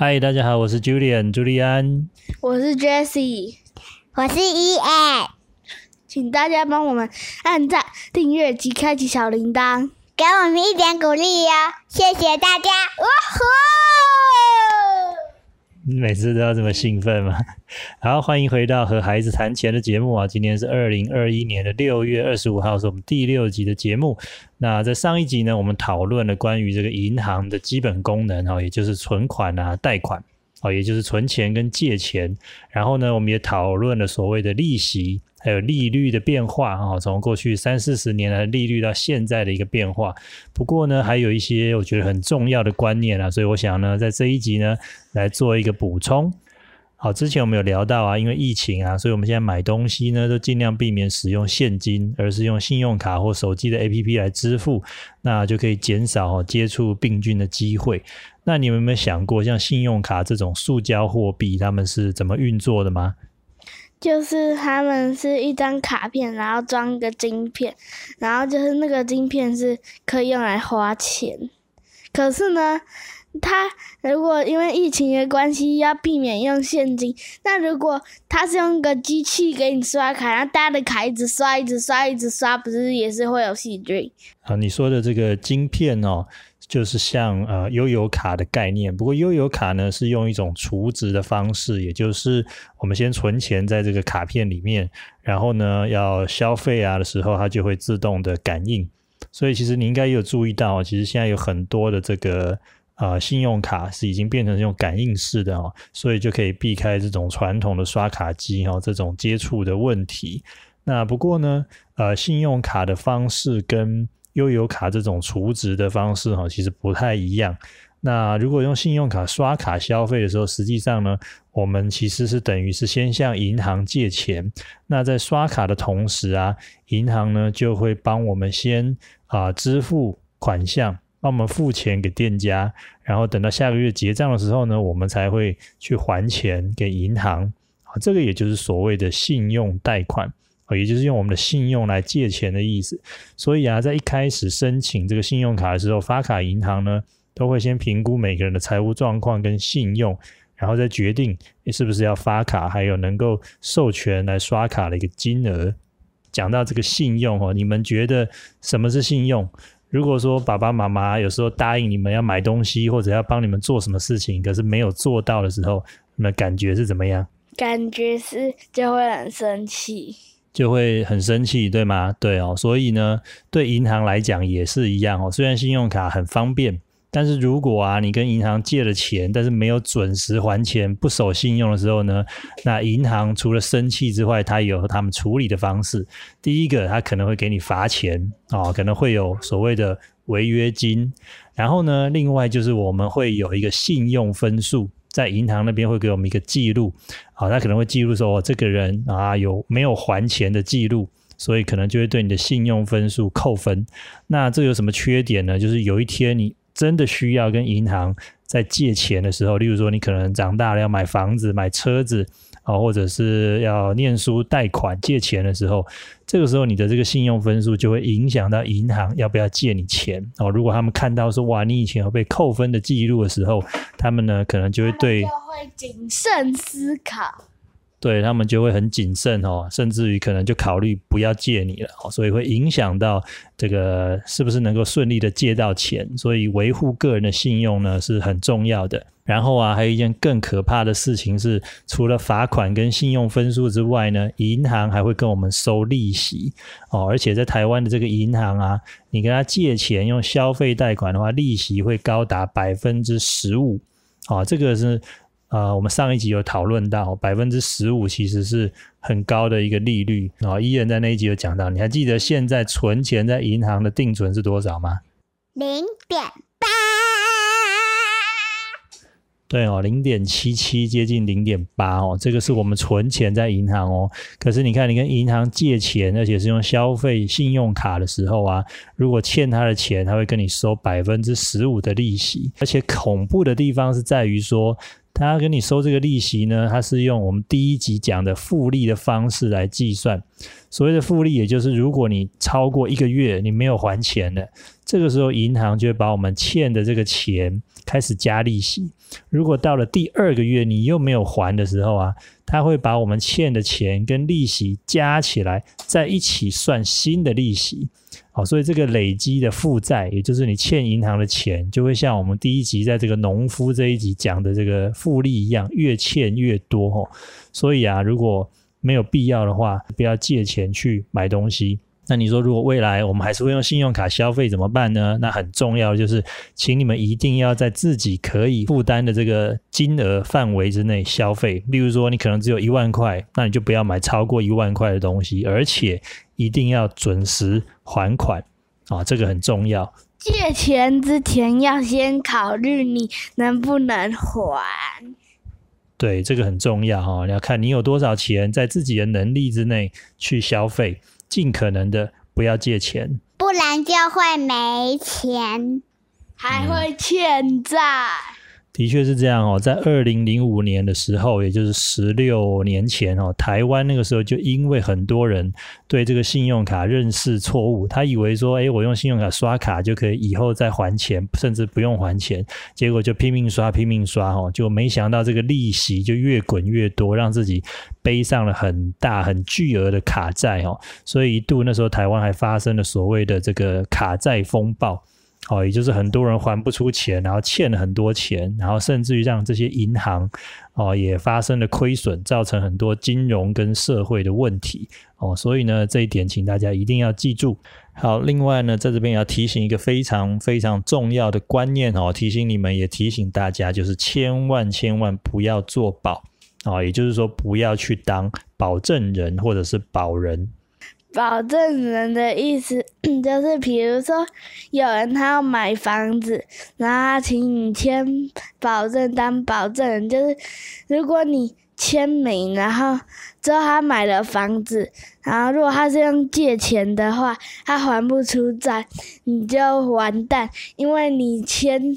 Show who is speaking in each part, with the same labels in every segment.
Speaker 1: 嗨，大家好，我是 Julian 朱利安。
Speaker 2: 我是 Jessie，
Speaker 3: 我是伊爱，
Speaker 2: 请大家帮我们按赞、订阅及开启小铃铛。
Speaker 3: 给我们一点鼓励哟，谢谢大家！哇吼！
Speaker 1: 你每次都要这么兴奋吗？好，欢迎回到和孩子谈钱的节目啊！今天是二零二一年的六月二十五号，是我们第六集的节目。那在上一集呢，我们讨论了关于这个银行的基本功能哈，也就是存款啊、贷款。哦，也就是存钱跟借钱，然后呢，我们也讨论了所谓的利息，还有利率的变化啊，从过去三四十年来的利率到现在的一个变化。不过呢，还有一些我觉得很重要的观念啊，所以我想呢，在这一集呢来做一个补充。好，之前我们有聊到啊，因为疫情啊，所以我们现在买东西呢，都尽量避免使用现金，而是用信用卡或手机的 APP 来支付，那就可以减少接触病菌的机会。那你们有没有想过，像信用卡这种塑胶货币，他们是怎么运作的吗？
Speaker 2: 就是他们是一张卡片，然后装个晶片，然后就是那个晶片是可以用来花钱。可是呢，他如果因为疫情的关系要避免用现金，那如果他是用个机器给你刷卡，然后大家的卡一直刷、一直刷、一直刷，不是也是会有细菌？
Speaker 1: 啊，你说的这个晶片哦。就是像呃悠游卡的概念，不过悠游卡呢是用一种储值的方式，也就是我们先存钱在这个卡片里面，然后呢要消费啊的时候，它就会自动的感应。所以其实你应该有注意到，其实现在有很多的这个呃信用卡是已经变成这种感应式的哦，所以就可以避开这种传统的刷卡机哈这种接触的问题。那不过呢，呃信用卡的方式跟悠游卡这种储值的方式哈，其实不太一样。那如果用信用卡刷卡消费的时候，实际上呢，我们其实是等于是先向银行借钱。那在刷卡的同时啊，银行呢就会帮我们先啊支付款项，帮我们付钱给店家，然后等到下个月结账的时候呢，我们才会去还钱给银行。啊，这个也就是所谓的信用贷款。也就是用我们的信用来借钱的意思，所以啊，在一开始申请这个信用卡的时候，发卡银行呢都会先评估每个人的财务状况跟信用，然后再决定是不是要发卡，还有能够授权来刷卡的一个金额。讲到这个信用哦，你们觉得什么是信用？如果说爸爸妈妈有时候答应你们要买东西或者要帮你们做什么事情，可是没有做到的时候，你们感觉是怎么样？
Speaker 2: 感觉是就会很生气。
Speaker 1: 就会很生气，对吗？对哦，所以呢，对银行来讲也是一样哦。虽然信用卡很方便，但是如果啊，你跟银行借了钱，但是没有准时还钱、不守信用的时候呢，那银行除了生气之外，它有他们处理的方式。第一个，他可能会给你罚钱哦，可能会有所谓的违约金。然后呢，另外就是我们会有一个信用分数。在银行那边会给我们一个记录，好，他可能会记录说，哦，这个人啊有没有还钱的记录，所以可能就会对你的信用分数扣分。那这有什么缺点呢？就是有一天你真的需要跟银行在借钱的时候，例如说你可能长大了要买房子、买车子。啊，或者是要念书贷款借钱的时候，这个时候你的这个信用分数就会影响到银行要不要借你钱哦。如果他们看到说哇，你以前有被扣分的记录的时候，他们呢可能就会对
Speaker 2: 就会谨慎思考。
Speaker 1: 对他们就会很谨慎哦，甚至于可能就考虑不要借你了哦，所以会影响到这个是不是能够顺利的借到钱。所以维护个人的信用呢是很重要的。然后啊，还有一件更可怕的事情是，除了罚款跟信用分数之外呢，银行还会跟我们收利息哦。而且在台湾的这个银行啊，你跟他借钱用消费贷款的话，利息会高达百分之十五哦。这个是。啊，我们上一集有讨论到百分之十五其实是很高的一个利率啊。伊人在那一集有讲到，你还记得现在存钱在银行的定存是多少吗？
Speaker 3: 零点八。
Speaker 1: 对哦，零点七七，接近零点八哦。这个是我们存钱在银行哦。可是你看，你跟银行借钱，而且是用消费信用卡的时候啊，如果欠他的钱，他会跟你收百分之十五的利息。而且恐怖的地方是在于说。他跟你收这个利息呢，他是用我们第一集讲的复利的方式来计算。所谓的复利，也就是如果你超过一个月你没有还钱了，这个时候银行就会把我们欠的这个钱开始加利息。如果到了第二个月你又没有还的时候啊，他会把我们欠的钱跟利息加起来，在一起算新的利息。好，所以这个累积的负债，也就是你欠银行的钱，就会像我们第一集在这个农夫这一集讲的这个复利一样，越欠越多。吼，所以啊，如果没有必要的话，不要借钱去买东西。那你说，如果未来我们还是会用信用卡消费怎么办呢？那很重要的就是，请你们一定要在自己可以负担的这个金额范围之内消费。例如说，你可能只有一万块，那你就不要买超过一万块的东西，而且一定要准时还款啊，这个很重要。
Speaker 2: 借钱之前要先考虑你能不能还。
Speaker 1: 对，这个很重要哈。你要看你有多少钱，在自己的能力之内去消费。尽可能的不要借钱，
Speaker 3: 不然就会没钱，
Speaker 2: 还会欠债。
Speaker 1: 的确是这样哦，在二零零五年的时候，也就是十六年前哦，台湾那个时候就因为很多人对这个信用卡认识错误，他以为说，哎，我用信用卡刷卡就可以以后再还钱，甚至不用还钱，结果就拼命刷拼命刷哦，就没想到这个利息就越滚越多，让自己背上了很大很巨额的卡债哦，所以一度那时候台湾还发生了所谓的这个卡债风暴。哦，也就是很多人还不出钱，然后欠了很多钱，然后甚至于让这些银行哦也发生了亏损，造成很多金融跟社会的问题哦。所以呢，这一点请大家一定要记住。好，另外呢，在这边要提醒一个非常非常重要的观念哦，提醒你们，也提醒大家，就是千万千万不要做保哦，也就是说不要去当保证人或者是保人。
Speaker 2: 保证人的意思 就是，比如说有人他要买房子，然后他请你签保证当保证人，就是如果你签名，然后之后他买了房子，然后如果他是用借钱的话，他还不出债，你就完蛋，因为你签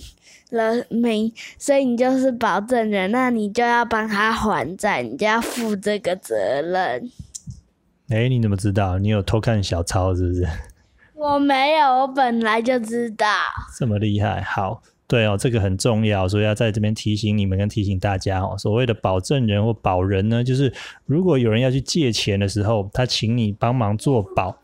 Speaker 2: 了名，所以你就是保证人，那你就要帮他还债，你就要负这个责任。
Speaker 1: 哎，你怎么知道？你有偷看小抄是不是？
Speaker 2: 我没有，我本来就知道。
Speaker 1: 这么厉害，好，对哦，这个很重要，所以要在这边提醒你们跟提醒大家哦。所谓的保证人或保人呢，就是如果有人要去借钱的时候，他请你帮忙做保。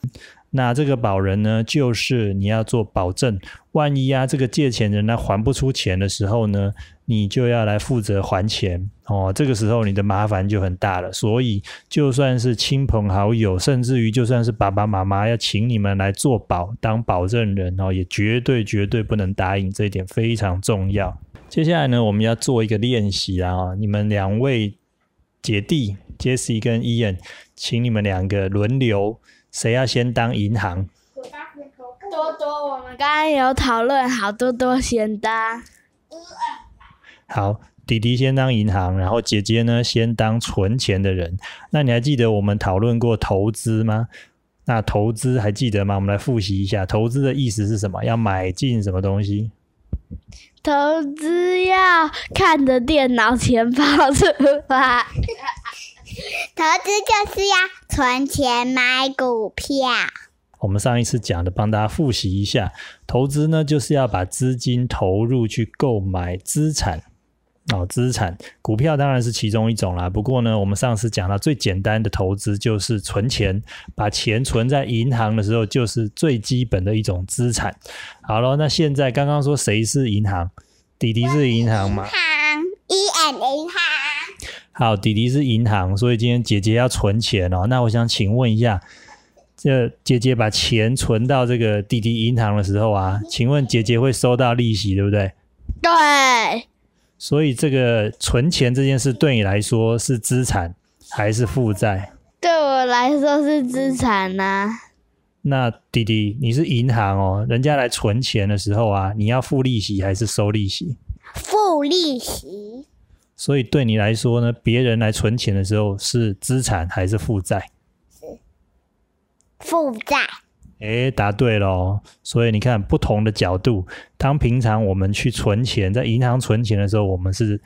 Speaker 1: 那这个保人呢，就是你要做保证，万一啊，这个借钱人他还不出钱的时候呢，你就要来负责还钱哦。这个时候你的麻烦就很大了。所以就算是亲朋好友，甚至于就算是爸爸妈妈要请你们来做保当保证人哦，也绝对绝对不能答应，这一点非常重要。接下来呢，我们要做一个练习啊，你们两位姐弟 Jesse 跟 Ian，请你们两个轮流。谁要先当银行？
Speaker 2: 多多，我们刚刚有讨论，好多多先当。
Speaker 1: 好，弟弟先当银行，然后姐姐呢先当存钱的人。那你还记得我们讨论过投资吗？那投资还记得吗？我们来复习一下，投资的意思是什么？要买进什么东西？
Speaker 2: 投资要看着电脑钱包出来。
Speaker 3: 投资就是要存钱买股票。
Speaker 1: 我们上一次讲的，帮大家复习一下。投资呢，就是要把资金投入去购买资产哦，资产股票当然是其中一种啦。不过呢，我们上次讲到最简单的投资就是存钱，把钱存在银行的时候，就是最基本的一种资产。好了，那现在刚刚说谁是银行？弟弟是银行吗？
Speaker 3: 银行，E N 银行。
Speaker 1: 好，弟弟是银行，所以今天姐姐要存钱哦。那我想请问一下，这姐姐把钱存到这个弟弟银行的时候啊，请问姐姐会收到利息，对不对？
Speaker 2: 对。
Speaker 1: 所以这个存钱这件事对你来说是资产还是负债？
Speaker 2: 对我来说是资产呐。
Speaker 1: 那弟弟，你是银行哦，人家来存钱的时候啊，你要付利息还是收利息？
Speaker 3: 付利息。
Speaker 1: 所以对你来说呢，别人来存钱的时候是资产还是负债？
Speaker 3: 是负债。
Speaker 1: 哎，答对喽！所以你看，不同的角度，当平常我们去存钱，在银行存钱的时候，我们是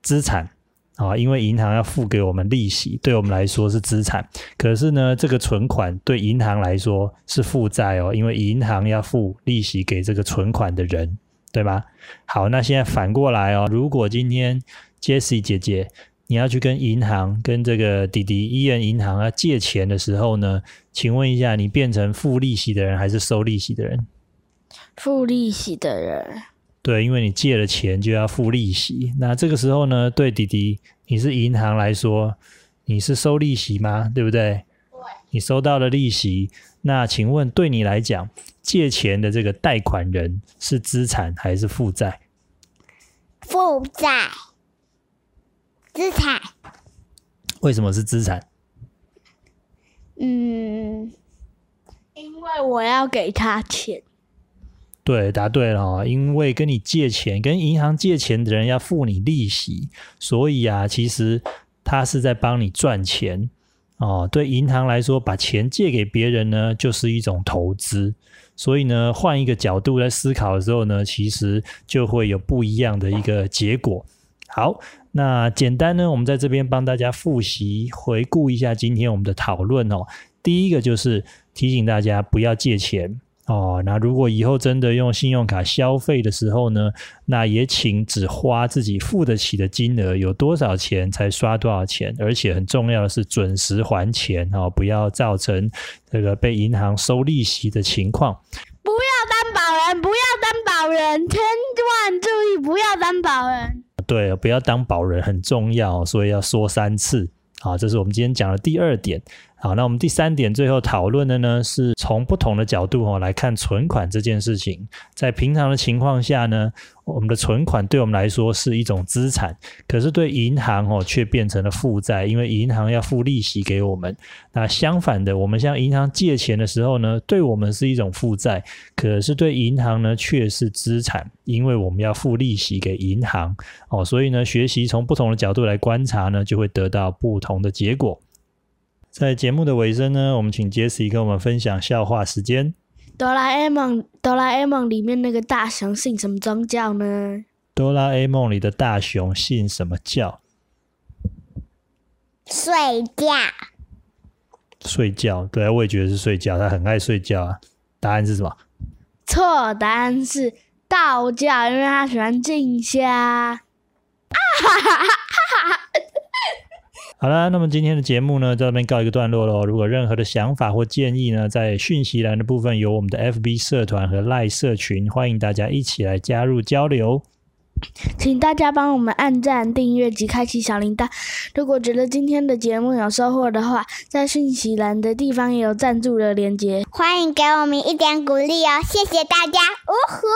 Speaker 1: 资产啊，因为银行要付给我们利息，对我们来说是资产。可是呢，这个存款对银行来说是负债哦，因为银行要付利息给这个存款的人，对吧？好，那现在反过来哦，如果今天 Jessie 姐姐你要去跟银行、跟这个弟弟伊恩银行要借钱的时候呢，请问一下，你变成付利息的人还是收利息的人？
Speaker 2: 付利息的人，
Speaker 1: 对，因为你借了钱就要付利息。那这个时候呢，对弟弟，你是银行来说，你是收利息吗？对不对？你收到了利息，那请问对你来讲，借钱的这个贷款人是资产还是负债？
Speaker 3: 负债，资产，
Speaker 1: 为什么是资产？
Speaker 3: 嗯，
Speaker 2: 因为我要给他钱。
Speaker 1: 对，答对了哦。因为跟你借钱，跟银行借钱的人要付你利息，所以啊，其实他是在帮你赚钱哦。对银行来说，把钱借给别人呢，就是一种投资。所以呢，换一个角度来思考的时候呢，其实就会有不一样的一个结果。好，那简单呢，我们在这边帮大家复习回顾一下今天我们的讨论哦。第一个就是提醒大家不要借钱。哦，那如果以后真的用信用卡消费的时候呢，那也请只花自己付得起的金额，有多少钱才刷多少钱，而且很重要的是准时还钱哦，不要造成这个被银行收利息的情况。
Speaker 2: 不要担保人，不要担保人，千万注意不要担保人。
Speaker 1: 对，不要当保人很重要，所以要说三次。好，这是我们今天讲的第二点。好，那我们第三点最后讨论的呢，是从不同的角度哦来看存款这件事情。在平常的情况下呢，我们的存款对我们来说是一种资产，可是对银行哦却变成了负债，因为银行要付利息给我们。那相反的，我们向银行借钱的时候呢，对我们是一种负债，可是对银行呢却是资产，因为我们要付利息给银行哦。所以呢，学习从不同的角度来观察呢，就会得到不同的结果。在节目的尾声呢，我们请杰西跟我们分享笑话时间。
Speaker 2: 哆啦 A 梦，哆啦 A 梦里面那个大雄信什么宗教呢？
Speaker 1: 哆啦 A 梦里的大雄信什么教？
Speaker 3: 睡觉，
Speaker 1: 睡觉。对啊，我也觉得是睡觉，他很爱睡觉啊。答案是什么？
Speaker 2: 错，答案是道教，因为他喜欢静香。啊哈哈哈哈哈！
Speaker 1: 好了，那么今天的节目呢，在这边告一个段落喽。如果任何的想法或建议呢，在讯息栏的部分有我们的 FB 社团和赖社群，欢迎大家一起来加入交流。
Speaker 2: 请大家帮我们按赞、订阅及开启小铃铛。如果觉得今天的节目有收获的话，在讯息栏的地方也有赞助的链接。
Speaker 3: 欢迎给我们一点鼓励哦，谢谢大家，呜呼！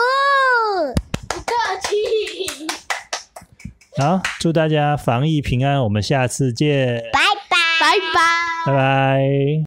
Speaker 2: 不客气。
Speaker 1: 好，祝大家防疫平安，我们下次见，
Speaker 3: 拜拜，
Speaker 2: 拜拜。
Speaker 1: 拜拜。